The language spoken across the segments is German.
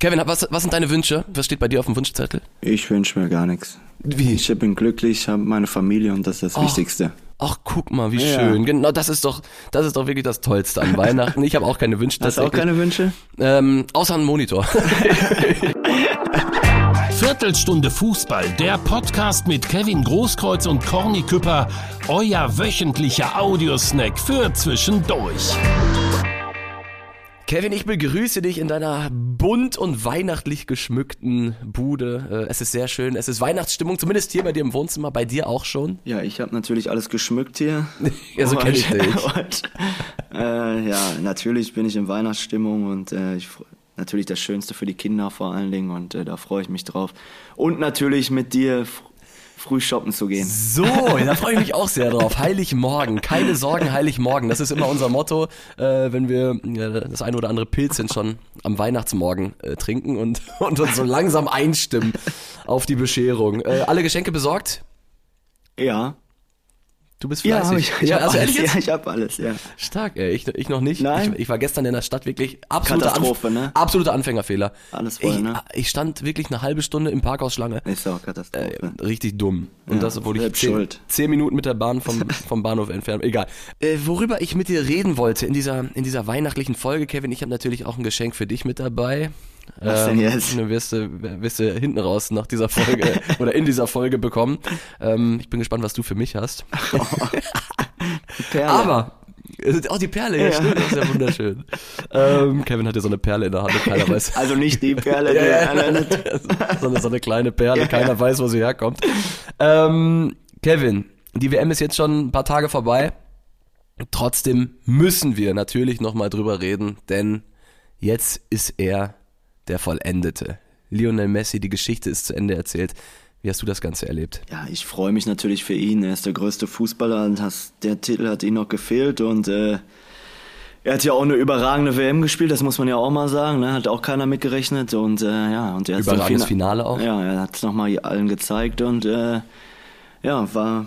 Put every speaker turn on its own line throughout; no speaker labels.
Kevin, was, was sind deine Wünsche? Was steht bei dir auf dem Wunschzettel?
Ich wünsche mir gar nichts.
Wie?
Ich bin glücklich, habe meine Familie und das ist das
Oh.
Wichtigste.
Ach, guck mal, wie
Ja.
schön. Genau, das ist doch, das ist doch wirklich das Tollste an Weihnachten. Ich habe auch keine Wünsche.
Hast du auch keine Wünsche?
Ähm, außer einen Monitor.
Viertelstunde Fußball, der Podcast mit Kevin Großkreuz und Corny Küpper, euer wöchentlicher Audiosnack für zwischendurch.
Kevin, ich begrüße dich in deiner bunt und weihnachtlich geschmückten Bude. Äh, Es ist sehr schön. Es ist Weihnachtsstimmung, zumindest hier bei dir im Wohnzimmer, bei dir auch schon.
Ja, ich habe natürlich alles geschmückt hier.
Ja, so kenn ich dich.
Und, äh, ja, natürlich bin ich in Weihnachtsstimmung und äh, ich, natürlich das Schönste für die Kinder vor allen Dingen und äh, da freue ich mich drauf. Und natürlich mit dir früh shoppen zu gehen.
So, da freue ich mich auch sehr drauf. Heiligmorgen, keine Sorgen, Heiligmorgen. Das ist immer unser Motto, äh, wenn wir äh, das eine oder andere Pilzchen schon am Weihnachtsmorgen äh, trinken und, und uns so langsam einstimmen auf die Bescherung. Äh, alle Geschenke besorgt?
Ja.
Du bist
Ja,
fleißig.
hab ich, ich
ja,
hab
also
alles. Ja, ich hab alles, ja.
Stark, ey. Ich, ich noch nicht.
Nein?
Ich, ich war gestern in der Stadt wirklich absoluter,
Katastrophe,
Anf
ne?
absoluter Anfängerfehler.
Alles voll,
ich,
ne?
ich stand wirklich eine halbe Stunde im Parkhausschlange.
Ist auch Katastrophe.
Äh, richtig dumm. Und
Ja,
das, obwohl ich zehn, zehn Minuten mit der Bahn vom, vom Bahnhof entfernt. Egal. Äh, worüber ich mit dir reden wollte in dieser, in dieser weihnachtlichen Folge, Kevin, ich habe natürlich auch ein Geschenk für dich mit dabei.
Was denn jetzt?
Du wirst, du wirst du hinten raus nach dieser Folge oder in dieser Folge bekommen. Ähm, ich bin gespannt, was du für mich hast.
Perle.
Aber, äh, oh, die Perle, ja,
Ja.
stimmt, das ist ja wunderschön. ähm, Kevin hat ja so eine Perle in der Hand und keiner weiß.
Also nicht die Perle,
Ja,
die
ja.
andere-
so, eine, so eine kleine Perle,
Ja,
keiner
ja.
weiß, wo sie herkommt. Ähm, Kevin, die WM ist jetzt schon ein paar Tage vorbei. Trotzdem müssen wir natürlich nochmal drüber reden, denn jetzt ist er der Vollendete. Lionel Messi, die Geschichte ist zu Ende erzählt. Wie hast du das Ganze erlebt?
Ja, ich freue mich natürlich für ihn. Er ist der größte Fußballer und das, der Titel hat ihm noch gefehlt und äh, er hat ja auch eine überragende WM gespielt, das muss man ja auch mal sagen. Ne? Hat auch keiner mitgerechnet und äh, ja und er hat's im
Überragendes
Fina-
Finale auch.
Ja, er hat es nochmal allen gezeigt und äh, ja war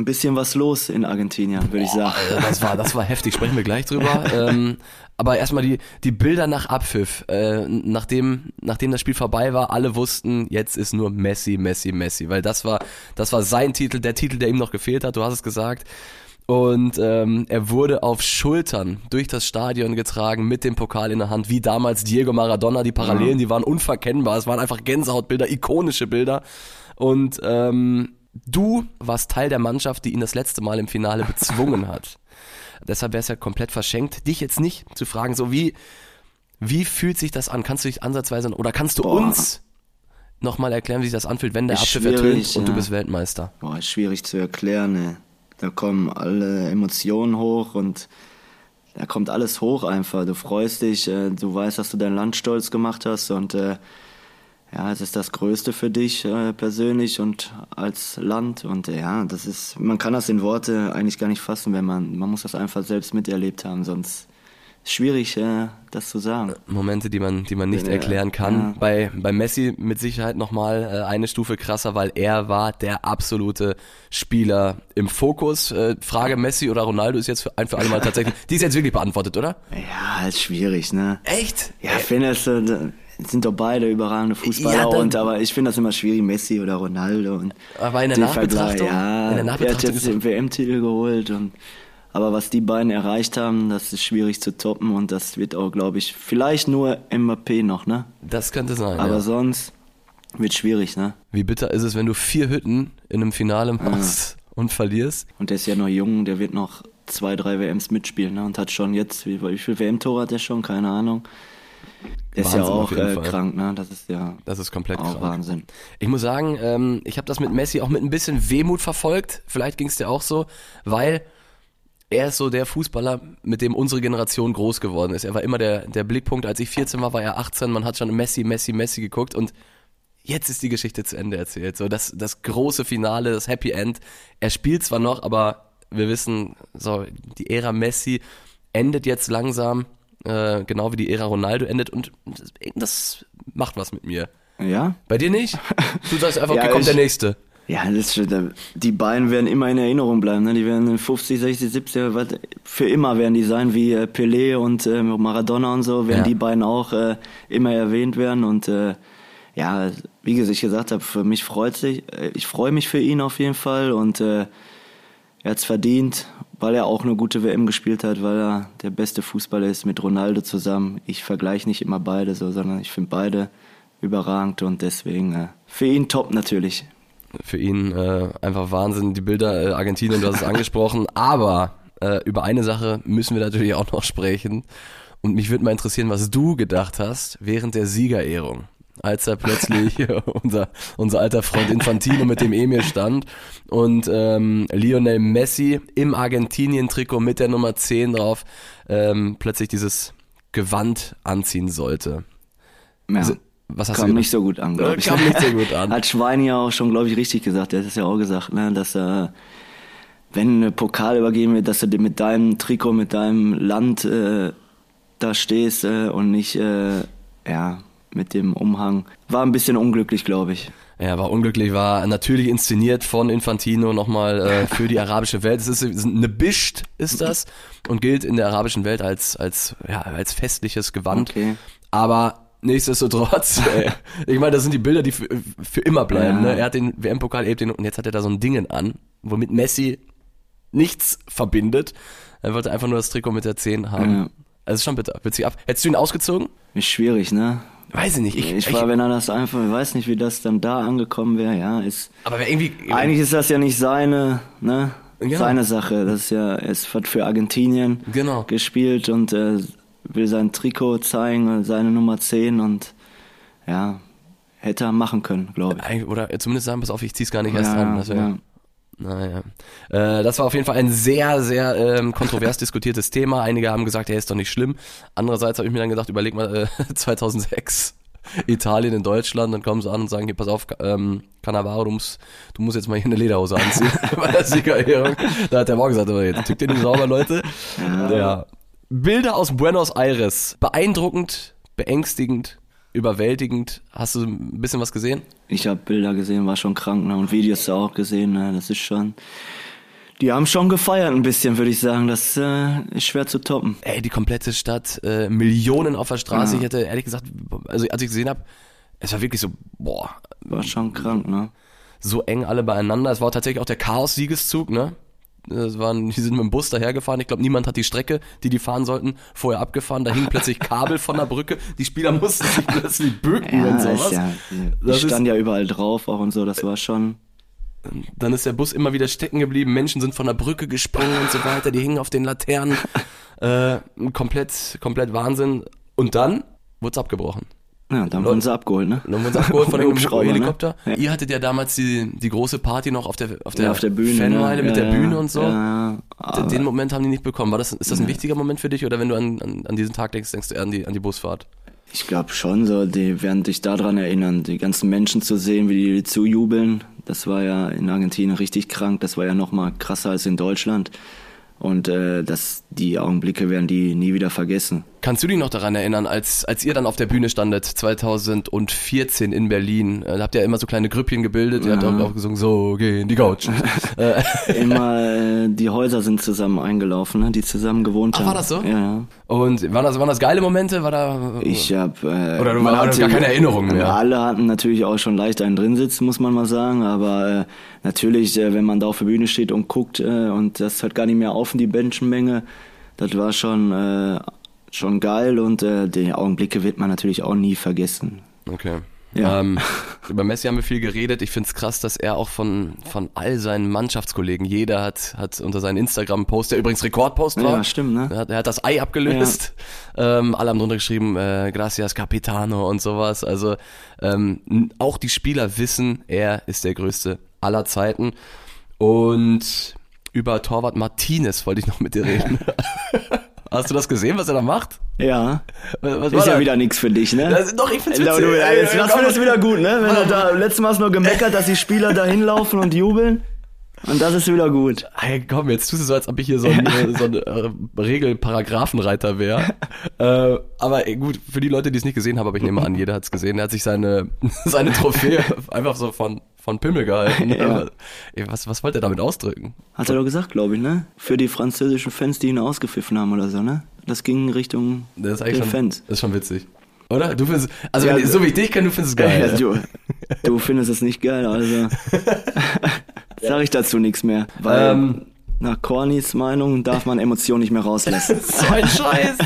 ein bisschen was los in Argentinien, würde ich sagen.
Das war, das war heftig, sprechen wir gleich drüber. ähm, aber erstmal die, die Bilder nach Abpfiff, äh, nachdem, nachdem das Spiel vorbei war, alle wussten, jetzt ist nur Messi, Messi, Messi, weil das war, das war sein Titel, der Titel, der ihm noch gefehlt hat, du hast es gesagt. Und ähm, er wurde auf Schultern durch das Stadion getragen mit dem Pokal in der Hand, wie damals Diego Maradona. Die Parallelen, die waren unverkennbar. Es waren einfach Gänsehautbilder, ikonische Bilder. Und ähm, du warst Teil der Mannschaft, die ihn das letzte Mal im Finale bezwungen hat. Deshalb wäre es ja komplett verschenkt, dich jetzt nicht zu fragen, so wie, wie fühlt sich das an? Kannst du dich ansatzweise, oder kannst du
Boah.
uns nochmal erklären, wie sich das anfühlt, wenn der
Ist schwierig,
ertönt und du
ja.
bist Weltmeister?
Boah, ist schwierig zu erklären. Ne? Da kommen alle Emotionen hoch und da kommt alles hoch einfach. Du freust dich, äh, du weißt, dass du dein Land stolz gemacht hast und äh, ja, es ist das Größte für dich äh, persönlich und als Land und äh, ja, das ist, man kann das in Worte eigentlich gar nicht fassen, wenn man, man muss das einfach selbst miterlebt haben, sonst ist schwierig, äh, das zu sagen.
Momente, die man, die man nicht
Ja,
erklären kann.
ja.
Bei, bei Messi mit Sicherheit nochmal äh, eine Stufe krasser, weil er war der absolute Spieler im Fokus. Äh, Frage Messi oder Ronaldo ist jetzt für ein für alle Mal tatsächlich, die ist jetzt wirklich beantwortet, oder?
Ja, ist schwierig, ne?
Echt?
Ja, ich finde es äh, sind doch beide überragende Fußballer
Ja, dann-
und aber ich finde das immer schwierig, Messi oder Ronaldo und
Aber in der
den
Nachbetrachtung,
Vergleich, ja,
in der
er hat
Nachbetrachtung
jetzt den WM-Titel geholt und aber was die beiden erreicht haben, das ist schwierig zu toppen und das wird auch, glaube ich, vielleicht nur Mbappé noch, ne?
das könnte sein.
Aber
ja.
sonst wird schwierig, ne?
Wie bitter ist es, wenn du vier Hütten in einem Finale machst und verlierst?
Und der ist ja noch jung, der wird noch zwei, drei WMs mitspielen, ne? Und hat schon jetzt, wie, wie viel WM-Tore hat der schon? Keine Ahnung. Ist ja
Wahnsinn
auch äh, krank, ne? Das ist ja
Das ist komplett
auch
krank.
Wahnsinn.
Ich muss sagen, ähm, ich habe das mit Messi auch mit ein bisschen Wehmut verfolgt. Vielleicht ging es dir auch so, weil er ist so der Fußballer, mit dem unsere Generation groß geworden ist. Er war immer der, der Blickpunkt. Als ich 14 war, war er 18. Man hat schon Messi, Messi, Messi geguckt und jetzt ist die Geschichte zu Ende erzählt. So das, das große Finale, das Happy End. Er spielt zwar noch, aber wir wissen, so die Ära Messi endet jetzt langsam, äh, genau wie die Ära Ronaldo endet und das, das macht was mit mir.
Ja?
Bei dir nicht? Du sagst einfach,
Ja,
okay, kommt
ich-
der nächste.
Ja, das, ist- die beiden werden immer in Erinnerung bleiben. Ne? Die werden in 50, 60, 70, was, für immer werden die sein, wie äh, Pelé und äh, Maradona und so, werden
Ja.
die beiden auch äh, immer erwähnt werden. Und äh, ja, wie gesagt, ich gesagt habe, für mich freut sich, äh, ich freue mich für ihn auf jeden Fall und er hat's verdient, weil er auch eine gute WM gespielt hat, weil er der beste Fußballer ist mit Ronaldo zusammen. Ich vergleiche nicht immer beide so, sondern ich finde beide überragend und deswegen äh, für ihn top natürlich.
Für ihn äh, einfach Wahnsinn, die Bilder äh, Argentinien, du hast es angesprochen. Aber äh, über eine Sache müssen wir natürlich auch noch sprechen. Und mich würde mal interessieren, was du gedacht hast während der Siegerehrung. Als da plötzlich unser, unser alter Freund Infantino mit dem Emir stand und ähm, Lionel Messi im Argentinien-Trikot mit der Nummer 10 drauf ähm, plötzlich dieses Gewand anziehen sollte.
Ja.
Was hast
kam
du
nicht so gut an, glaube
Äh,
ich.
kam nicht so gut an.
Hat Schwein ja auch schon, glaube ich, richtig gesagt. Der hat es ja auch gesagt, ne, dass er, wenn ein Pokal übergeben wird, dass du mit deinem Trikot, mit deinem Land äh, da stehst äh, und nicht, äh, ja, mit dem Umhang. War ein bisschen unglücklich, glaube ich.
Ja, war unglücklich, war natürlich inszeniert von Infantino nochmal äh, für die arabische Welt. Es ist eine Bischt, ist das, und gilt in der arabischen Welt als, als, ja, als festliches Gewand.
Okay.
Aber nichtsdestotrotz, äh, ich meine, das sind die Bilder, die für, für immer bleiben.
Ja.
Ne? Er hat den WM-Pokal, den, und jetzt hat er da so ein Dingen an, womit Messi nichts verbindet. Er wollte einfach nur das Trikot mit der 10 haben.
Ja.
Also ist schon bitter. Witzig ab. Hättest du ihn ausgezogen?
Ist schwierig, ne?
Weiß ich nicht. Ich,
Ich, war, wenn er das einfach, ich weiß nicht, wie das dann da angekommen wäre, ja, ist,
aber irgendwie,
eigentlich ist das ja nicht seine, ne?
Genau.
Seine Sache. Das ist ja, es hat für Argentinien
Genau.
gespielt und äh, will sein Trikot zeigen, seine Nummer 10 und ja, hätte er machen können, glaube ich.
Oder zumindest sagen, pass auf, ich zieh's gar nicht erst
Ja,
an. Das wär,
ja.
Naja. Äh, das war auf jeden Fall ein sehr, sehr ähm, kontrovers diskutiertes Thema. Einige haben gesagt, er ist doch nicht schlimm. Andererseits habe ich mir dann gedacht, überleg mal, äh, 2006 Italien in Deutschland, dann kommen sie an und sagen, hier, pass auf, ähm, Cannavaro, du musst, du musst jetzt mal hier eine Lederhose anziehen bei der Siegerehrung. Da hat der Morgen gesagt, aber jetzt tickt ihr nicht sauber, Leute. Ja. Bilder aus Buenos Aires. Beeindruckend, beängstigend, überwältigend. Hast du ein bisschen was gesehen?
Ich habe Bilder gesehen, war schon krank ne? und Videos da auch gesehen. Ne? Das ist schon. Die haben schon gefeiert ein bisschen, würde ich sagen. Das äh, ist schwer zu toppen.
Ey, die komplette Stadt, äh, Millionen auf der Straße. Ich hätte ehrlich gesagt, also als ich gesehen habe, es war wirklich so, boah,
War schon krank, ne?
so eng alle beieinander. Es war tatsächlich auch der Chaos-Siegeszug, ne? Das waren, die sind mit dem Bus dahergefahren. Ich glaube, niemand hat die Strecke, die die fahren sollten, vorher abgefahren. Da hingen plötzlich Kabel von der Brücke. Die Spieler mussten sich plötzlich bücken und sowas.
ja, die
Das
stand ja überall drauf auch und so. Das war schon.
Dann ist der Bus immer wieder stecken geblieben. Menschen sind von der Brücke gesprungen und so weiter. Die hingen auf den Laternen. Äh, komplett, komplett Wahnsinn. Und dann wurde es abgebrochen.
Ja, dann wurden sie abgeholt, ne?
Dann wurden sie abgeholt von dem
Hubschrauber, ne?
Helikopter.
Ja.
Ihr hattet ja damals die, die große Party noch auf der, auf der,
Ja, auf der Bühne.
Fanmeile
ne?
mit
ja,
der Bühne und so.
Ja, ja.
Den- Den Moment haben die nicht bekommen. War das, ist das ein wichtiger Moment für dich oder wenn du an, an, an diesen Tag denkst, denkst du eher an die, an die Busfahrt?
Ich glaube schon so, die werden dich daran erinnern, die ganzen Menschen zu sehen, wie die zujubeln. Das war ja in Argentinien richtig krank, das war ja noch mal krasser als in Deutschland. Und äh, das, die Augenblicke werden die nie wieder vergessen.
Kannst du dich noch daran erinnern, als, als ihr dann auf der Bühne standet, 2014 in Berlin? Äh, Da habt ihr ja immer so kleine Grüppchen gebildet, ihr habt auch, auch gesungen, so gehen die Gauchos. äh,
Immer, äh, die Häuser sind zusammen eingelaufen, ne? die zusammen gewohnt
Ach,
haben.
war das so?
Ja, ja.
und waren das, waren das geile Momente? War da,
Ich hab, äh,
Oder du
hatte-
gar keine Erinnerungen mehr.
Alle hatten natürlich auch schon leicht einen drin sitzen, muss man mal sagen. Aber äh, natürlich, äh, wenn man da auf der Bühne steht und guckt äh, und das hört gar nicht mehr auf, die Menschenmenge, das war schon, äh, schon geil und äh, die Augenblicke wird man natürlich auch nie vergessen.
Okay.
Ja.
Ähm, über Messi haben wir viel geredet. Ich find's krass, dass er auch von, von all seinen Mannschaftskollegen, jeder hat, hat unter seinen Instagram-Post, der übrigens Rekordpost war.
Ja, stimmt, ne?
Er hat, er hat das Ei abgelöst. Ähm, alle haben drunter geschrieben, äh, Gracias Capitano und sowas. Also ähm, auch die Spieler wissen, er ist der größte aller Zeiten. Und über Torwart Martinez wollte ich noch mit dir reden. Hast du das gesehen, was er da macht?
Ja.
Was, was
Ist ja wieder nichts für dich, ne?
Das, doch, ich find's witzig.
du, ja, jetzt, das findest du wieder gut, ne? Wenn du da letztes Mal hast du nur gemeckert, dass die Spieler da hinlaufen und jubeln. Und das ist wieder gut.
Hey, komm, jetzt tust du so, als ob ich hier so ein, so ein äh, Regelparagraphenreiter wäre. äh, aber äh, gut, für die Leute, die es nicht gesehen haben, aber ich nehme an, jeder hat es gesehen. Er hat sich seine, seine Trophäe einfach so von, von Pimmel gehalten.
Ja.
Ey, was, was wollte er damit ausdrücken?
Hat er doch gesagt, glaube ich, ne? Für die französischen Fans, die ihn ausgepfiffen haben oder so, ne? Das ging Richtung
Das ist eigentlich schon,
Fans.
das ist schon witzig. Oder? Du findest, also
Ja,
wenn, so wie ich dich kenne, du findest es geil.
Ja, du, du findest es nicht geil, also. Sag ich dazu nichts mehr. Weil
Ähm.
nach Cornys Meinung darf man Emotionen nicht mehr rauslassen.
so ein Scheiß.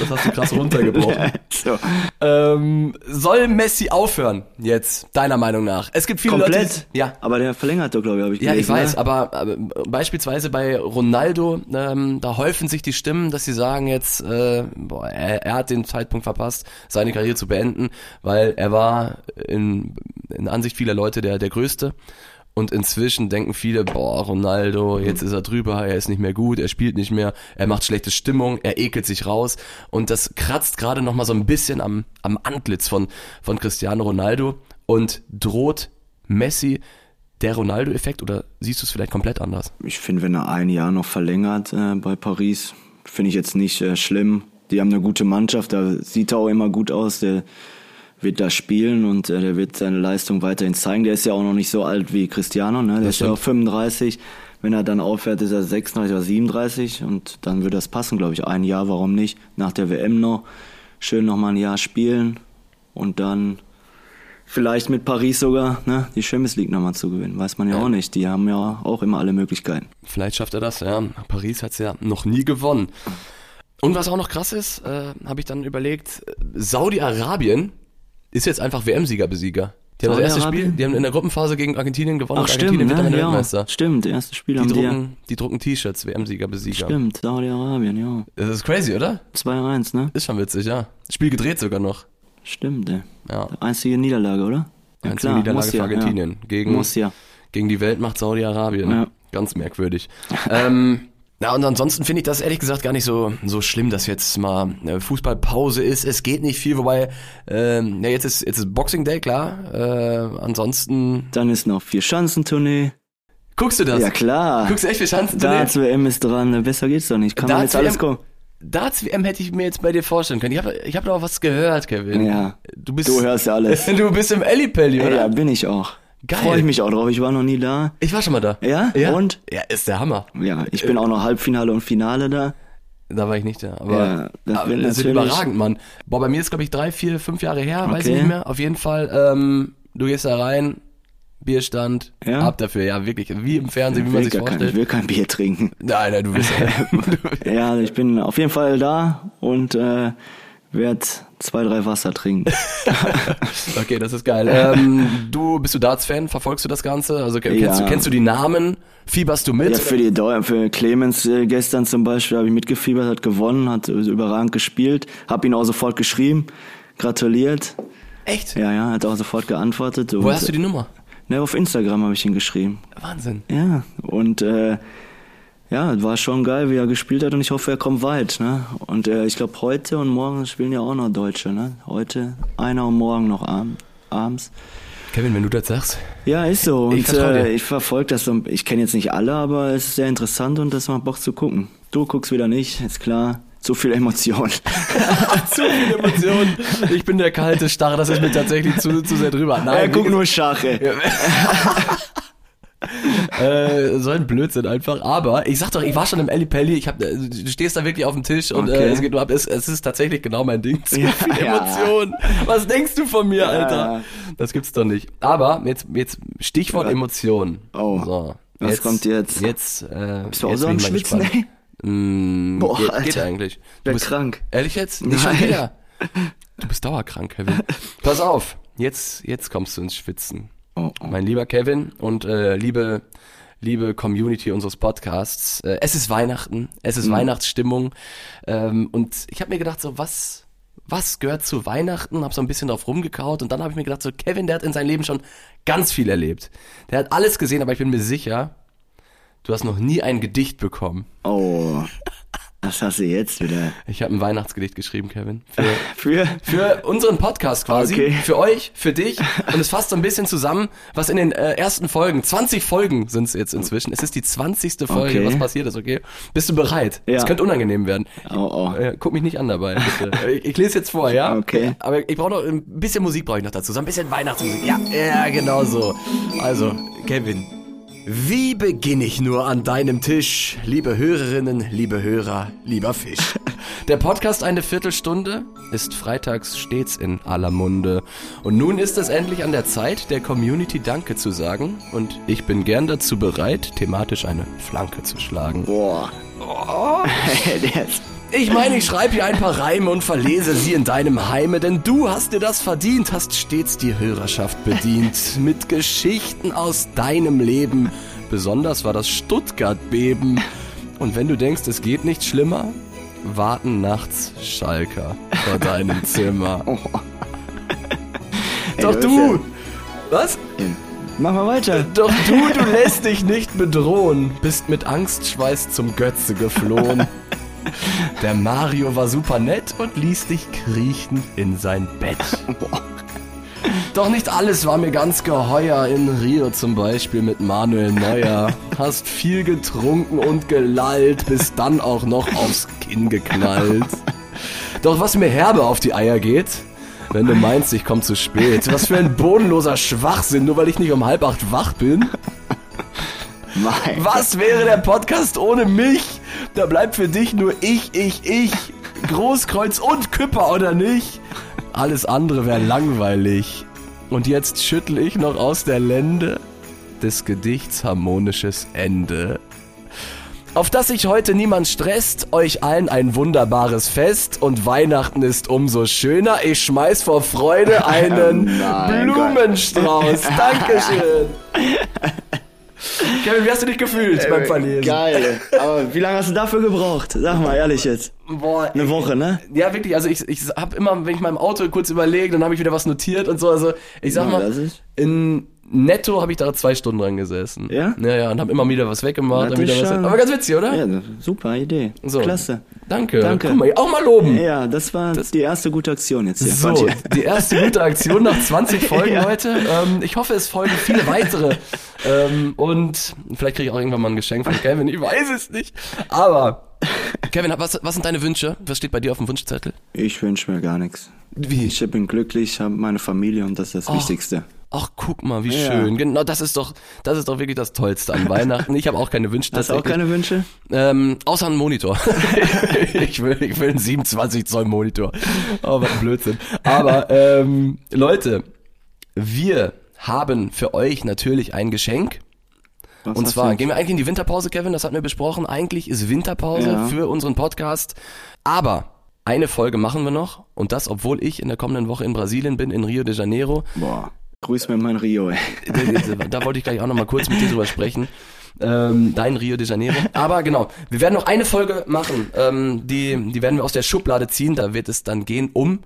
Das hast du krass runtergebrochen.
so.
ähm, soll Messi aufhören jetzt, deiner Meinung nach? Es gibt viele Leute.
Komplett?
die- Ja.
Aber der verlängert doch, glaube ich, habe ich
Ja, ich
gelesen,
weiß,
ne?
aber, aber beispielsweise bei Ronaldo, ähm, da häufen sich die Stimmen, dass sie sagen jetzt, äh, boah, er, er hat den Zeitpunkt verpasst, seine Karriere zu beenden, weil er war in, in Ansicht vieler Leute der, der Größte. Und inzwischen denken viele, boah, Ronaldo, jetzt ist er drüber, er ist nicht mehr gut, er spielt nicht mehr, er macht schlechte Stimmung, er ekelt sich raus. Und das kratzt gerade noch mal so ein bisschen am, am Antlitz von, von Cristiano Ronaldo und droht Messi der Ronaldo-Effekt oder siehst du es vielleicht komplett anders?
Ich finde, wenn er ein Jahr noch verlängert äh, bei Paris, finde ich jetzt nicht äh, schlimm. Die haben eine gute Mannschaft, da sieht er auch immer gut aus. Der wird da spielen und äh, der wird seine Leistung weiterhin zeigen. Der ist ja auch noch nicht so alt wie Cristiano, ne? Der ist ja auch 35. Wenn er dann aufhört, ist er 36 oder 37 und dann wird das passen, glaube ich. Ein Jahr, warum nicht? Nach der WM noch. Schön noch mal ein Jahr spielen und dann vielleicht mit Paris sogar ne, die Champions League nochmal zu gewinnen. Weiß man ja,
Ja.
auch nicht. Die haben ja auch immer alle Möglichkeiten.
Vielleicht schafft er das, ja. Paris hat es ja noch nie gewonnen. Und was auch noch krass ist, äh, habe ich dann überlegt, äh, Saudi-Arabien ist jetzt einfach WM-Sieger-Besieger. Die haben das erste Spiel, die haben in der Gruppenphase gegen Argentinien gewonnen
Ach
und
stimmt,
Argentinien wird
ne?
Ende
ja,
Weltmeister.
stimmt, erstes Spiel
Die
haben die ja.
drucken, die drucken T-Shirts, WM-Sieger-Besieger.
Stimmt, Saudi-Arabien, ja.
Das ist crazy, oder?
2-1, ne?
Ist schon witzig, ja. Spiel gedreht sogar noch.
Stimmt, ey.
Ja.
Einzige Niederlage, oder?
Ja, Einzige Niederlage für Argentinien.
Ja.
Gegen,
Muss ja.
gegen die Weltmacht Saudi-Arabien.
Ja.
Ganz merkwürdig. ähm, na und ansonsten finde ich das ehrlich gesagt gar nicht so so schlimm, dass jetzt mal eine Fußballpause ist. Es geht nicht viel, wobei ähm, ja jetzt ist jetzt ist Boxing Day klar. Äh, ansonsten
Dann ist noch vier Schanzentournee.
guckst du das?
Ja klar.
Guckst du echt für Chancen?
Darts WM ist dran, besser geht's doch nicht. Kann man
Darts
jetzt alles kommen.
Darts WM hätte ich mir jetzt bei dir vorstellen können. Ich habe ich hab da auch was gehört, Kevin.
Ja.
Du bist
Du hörst ja alles.
du bist im Ellipelli, oder?
Ja, bin ich auch.
Geil.
Freue ich mich auch drauf. Ich war noch nie da.
Ich war schon mal da.
Ja?
Ja.
Und?
Ja, ist der Hammer.
Ja, ich bin auch noch Halbfinale und Finale da.
Da war ich nicht da. Aber,
Ja, das
aber das
natürlich-
überragend, Mann. Boah, bei mir ist, glaube ich, drei, vier, fünf Jahre her, weiß ich
Okay.
nicht mehr. Auf jeden Fall, ähm, du gehst da rein, Bierstand,
Ja.
ab dafür, ja, wirklich, wie im Fernsehen, wie man sich
gar kein, ich
vorstellt.
will kein Bier trinken.
Nein, nein, du bist
Ja, ich bin auf jeden Fall da und äh, werde zwei, drei Wasser trinken.
Okay, das ist geil. Ähm, du, bist du Darts-Fan? Verfolgst du das Ganze? Also ke- kennst,
Ja.
du, kennst du die Namen? Fieberst du mit?
Ja, für die für Clemens äh, gestern zum Beispiel habe ich mitgefiebert, hat gewonnen, hat äh, überragend gespielt, habe ihn auch sofort geschrieben, gratuliert.
Echt?
Ja, ja, hat auch sofort geantwortet.
Woher hast du die Nummer?
Ne, auf Instagram habe ich ihn geschrieben.
Wahnsinn.
Ja, und äh, ja, war schon geil, wie er gespielt hat und ich hoffe, er kommt weit. Ne? Und äh, ich glaube, heute und morgen spielen ja auch noch Deutsche. Ne? Heute einer und morgen noch abend, abends.
Kevin, wenn du das sagst.
Ja, ist so.
Ich
Und
dir.
äh, ich verfolge das so. Ich kenne jetzt nicht alle, aber es ist sehr interessant und das macht Bock zu gucken. Du guckst wieder nicht, ist klar. Zu viel Emotion.
zu viele Emotionen. Ich bin der kalte Starre, das ist mir tatsächlich zu, zu sehr drüber. Nein,
er guckt nur Schache.
Äh, so ein Blödsinn einfach. Aber ich sag doch, ich war schon im Elli Pelli. Ich hab, äh, du stehst da wirklich auf dem Tisch und äh,
Okay.
es geht nur ab. Es, es ist tatsächlich genau mein Ding. Zu
Ja,
viel
ja.
Emotionen. Was denkst du von mir, Alter?
Ja.
Das gibt's doch nicht. Aber jetzt, jetzt Stichwort
Ja.
Emotionen.
Oh.
So,
Was kommt jetzt?
Jetzt, äh,
Bist du auch
jetzt
so am
mal
Schwitzen,
gespannt.
ey?
Mm,
Boah,
geht,
Alter.
geht eigentlich. Du bist
krank.
Ehrlich jetzt? Nicht schon
Nein.
wieder. Du bist dauerkrank, Kevin. Pass auf, jetzt, jetzt kommst du ins Schwitzen.
Oh, oh.
Mein lieber Kevin und äh, liebe, liebe Community unseres Podcasts. Äh, es ist Weihnachten, es ist
Mhm.
Weihnachtsstimmung. Ähm, und ich habe mir gedacht, so was, was gehört zu Weihnachten? Hab so ein bisschen drauf rumgekaut und dann habe ich mir gedacht, so Kevin, der hat in seinem Leben schon ganz viel erlebt. Der hat alles gesehen, aber ich bin mir sicher, du hast noch nie ein Gedicht bekommen.
Oh. Was hast du jetzt wieder?
Ich habe ein Weihnachtsgedicht geschrieben, Kevin. Für,
Für?
für unseren Podcast quasi.
Okay.
Für euch, für dich. Und es fasst so ein bisschen zusammen, was in den äh, ersten Folgen, 20 Folgen sind es jetzt inzwischen. Es ist die 20. Folge,
Okay.
was passiert ist, okay? Bist du bereit? Es
Ja.
könnte unangenehm werden.
Oh, oh.
Äh, guck mich nicht an dabei, bitte. ich, ich lese jetzt vor, ja?
Okay.
Aber ich brauche noch ein bisschen Musik brauche ich noch dazu. So ein bisschen Weihnachtsmusik. Ja, ja, genau so. Also, Kevin. Wie beginne ich nur an deinem Tisch, liebe Hörerinnen, liebe Hörer, lieber Fisch? Der Podcast eine Viertelstunde ist freitags stets in aller Munde. Und nun ist es endlich an der Zeit, der Community Danke zu sagen. Und ich bin gern dazu bereit, thematisch eine Flanke zu schlagen.
Boah. Der ist
Ich meine, ich schreibe hier ein paar Reime und verlese sie in deinem Heime, denn du hast dir das verdient, hast stets die Hörerschaft bedient mit Geschichten aus deinem Leben. Besonders war das Stuttgart-Beben. Und wenn du denkst, es geht nicht schlimmer, warten nachts Schalker vor deinem Zimmer. Doch
du
du! Was?
Mach mal weiter.
Doch du, du lässt dich nicht bedrohen, bist mit Angstschweiß zum Götze geflohen. Der Mario war super nett und ließ dich kriechen in sein Bett. Doch nicht alles war mir ganz geheuer. In Rio zum Beispiel mit Manuel Neuer. Hast viel getrunken und gelallt, bist dann auch noch aufs Kinn geknallt. Doch was mir herbe auf die Eier geht, wenn du meinst, ich komm zu spät. Was für ein bodenloser Schwachsinn, nur weil ich nicht um halb acht wach bin.
Mein
Was wäre der Podcast ohne mich? Da bleibt für dich nur ich, ich, ich. Großkreuz und Küpper, oder nicht? Alles andere wäre langweilig. Und jetzt schüttel ich noch aus der Lände des Gedichts harmonisches Ende. Auf dass sich heute niemand stresst, euch allen ein wunderbares Fest und Weihnachten ist umso schöner. Ich schmeiß vor Freude einen
Gott.
Blumenstrauß. Dankeschön. Kevin, wie hast du dich gefühlt beim Verlesen?
Geil. Aber wie lange hast du dafür gebraucht? Sag mal ehrlich jetzt.
Boah,
Eine Woche, ne?
Ja, wirklich. Also ich, ich habe immer, wenn ich mal im Auto kurz überlege, dann habe ich wieder was notiert und so. Also ich sag
Ja,
mal, in netto habe ich da zwei Stunden dran gesessen.
Ja?
Ja, ja, und habe immer wieder was weggemacht.
Das
wieder was
schon-
Aber ganz witzig, oder?
Ja, super Idee.
So.
Klasse.
Danke.
Danke.
Guck mal, auch mal loben.
Ja, das war die erste gute Aktion jetzt hier.
So, die erste gute Aktion nach 20 Folgen,
Ja.
Leute. Ähm, ich hoffe, es folgen viele weitere. ähm, und vielleicht kriege ich auch irgendwann mal ein Geschenk von Kevin. Ich weiß es nicht. Aber, Kevin, was, was sind deine Wünsche? Was steht bei dir auf dem Wunschzettel?
Ich wünsche mir gar nichts.
Wie?
Ich bin glücklich, habe meine Familie und das ist das Wichtigste.
Ach, guck mal, wie
Ja.
schön. Genau, das ist doch, das ist doch wirklich das Tollste an Weihnachten. Ich habe auch keine Wünsche.
Hast du auch keine Wünsche?
Ähm, außer einen Monitor. ich, will, ich will einen 27 Zoll Monitor. Oh, was ein Blödsinn. Aber ähm, Leute, wir haben für euch natürlich ein Geschenk.
Was
Und zwar gehen wir eigentlich in die Winterpause, Kevin, das hatten wir besprochen. Eigentlich ist Winterpause
Ja.
für unseren Podcast. Aber eine Folge machen wir noch. Und das, obwohl ich in der kommenden Woche in Brasilien bin, in Rio de Janeiro.
Boah, grüß mir mein Rio, ey.
da wollte ich gleich auch noch mal kurz mit dir drüber sprechen. Ähm, dein Rio de Janeiro. Aber genau, wir werden noch eine Folge machen. Ähm, die, die werden wir aus der Schublade ziehen. Da wird es dann gehen um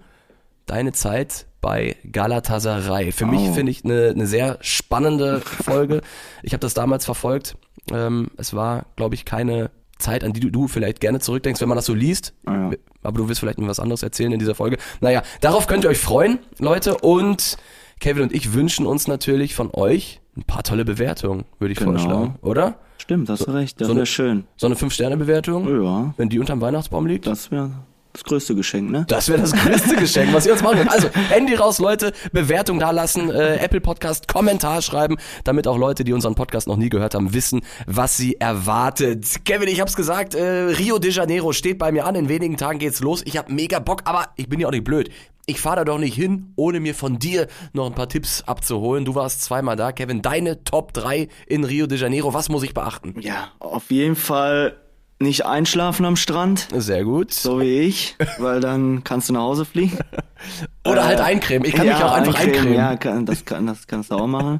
deine Zeit bei Galatasaray. Für mich
Oh.
finde ich eine, eine sehr spannende Folge. Ich habe das damals verfolgt. Ähm, es war, glaube ich, keine Zeit, an die du, du vielleicht gerne zurückdenkst, wenn man das so liest.
Ah, ja.
Aber du wirst vielleicht mir was anderes erzählen in dieser Folge. Naja, darauf könnt ihr euch freuen, Leute. Und Kevin und ich wünschen uns natürlich von euch ein paar tolle Bewertungen, würde ich
Genau.
vorschlagen, oder?
Stimmt, hast du recht. Das
So
wäre
eine-
schön.
So eine 5-Sterne-Bewertung,
Ja,
wenn die unterm Weihnachtsbaum liegt.
das wäre das größte Geschenk, ne?
Das wäre das größte Geschenk, was ihr uns machen könnt. Also, Handy raus, Leute, Bewertung da lassen, äh, Apple Podcast, Kommentar schreiben, damit auch Leute, die unseren Podcast noch nie gehört haben, wissen, was sie erwartet. Kevin, ich hab's gesagt, äh, Rio de Janeiro steht bei mir an, in wenigen Tagen geht's los. Ich hab mega Bock, aber ich bin ja auch nicht blöd. Ich fahre da doch nicht hin, ohne mir von dir noch ein paar Tipps abzuholen. Du warst zweimal da, Kevin. Deine Top 3 in Rio de Janeiro, was muss ich beachten?
Ja, auf jeden Fall nicht einschlafen am Strand,
Sehr gut.
so wie ich, weil dann kannst du nach Hause fliegen.
Oder halt eincremen. Ich kann mich auch einfach eincremen.
Ja, kann, das, kann, das kannst du auch machen.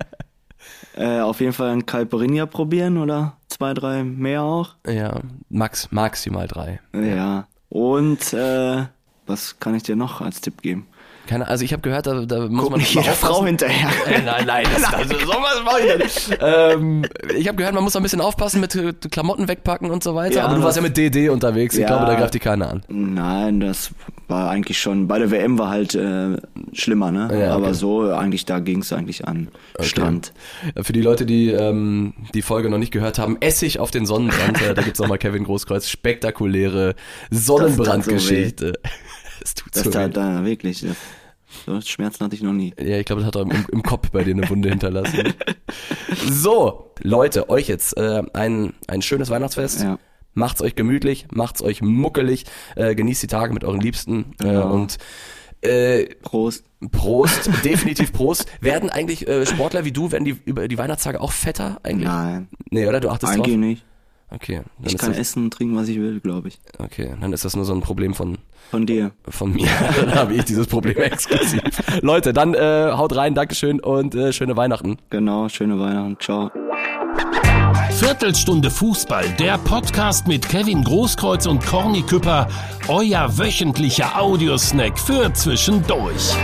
äh, auf jeden Fall ein Caipirinha probieren oder zwei, drei mehr auch.
Ja, max, maximal drei.
Ja. Und äh, was kann ich dir noch als Tipp geben?
Keine, also ich habe gehört, da, da muss
Guck
man
nicht jeder. Frau hinterher.
Äh, nein, nein, das, das, so was mach ich nicht. ähm, Ich habe gehört, man muss da ein bisschen aufpassen mit äh, Klamotten wegpacken und so weiter.
Ja,
aber du warst ja
das-
mit DD unterwegs. Ich
Ja.
glaube, da greift die keiner an.
Nein, das war eigentlich schon, bei der WM war halt äh, schlimmer, ne?
Ja, okay.
Aber so, eigentlich, da ging es eigentlich an Strand.
Äh, Für die Leute, die ähm, die Folge noch nicht gehört haben, Essig auf den Sonnenbrand. äh, da gibt's nochmal Kevin Großkreuz. Spektakuläre Sonnenbrandgeschichte. Es tut
Das
so weh.
da wirklich, das, so Schmerzen hatte ich noch nie.
Ja, ich glaube, das hat er im, im Kopf bei dir eine Wunde hinterlassen. So, Leute, euch jetzt äh, ein, ein schönes Weihnachtsfest.
Ja.
Macht's euch gemütlich, macht's euch muckelig, äh, genießt die Tage mit euren Liebsten äh,
Genau.
und äh,
Prost.
Prost, definitiv Prost. Werden eigentlich äh, Sportler wie du, werden die über die Weihnachtstage auch fetter eigentlich?
Nein,
Nee, oder? Du achtest
eigentlich
drauf?
nicht.
Okay, dann
Ich kann
das,
essen und trinken, was ich will, glaube ich.
okay, dann ist das nur so ein Problem von
Von dir.
von mir. dann habe ich dieses Problem exklusiv. Leute, dann äh, haut rein, Dankeschön und äh, schöne Weihnachten.
Genau, schöne Weihnachten. Ciao.
Viertelstunde Fußball, der Podcast mit Kevin Großkreuz und Corny Küpper, euer wöchentlicher Audiosnack für zwischendurch.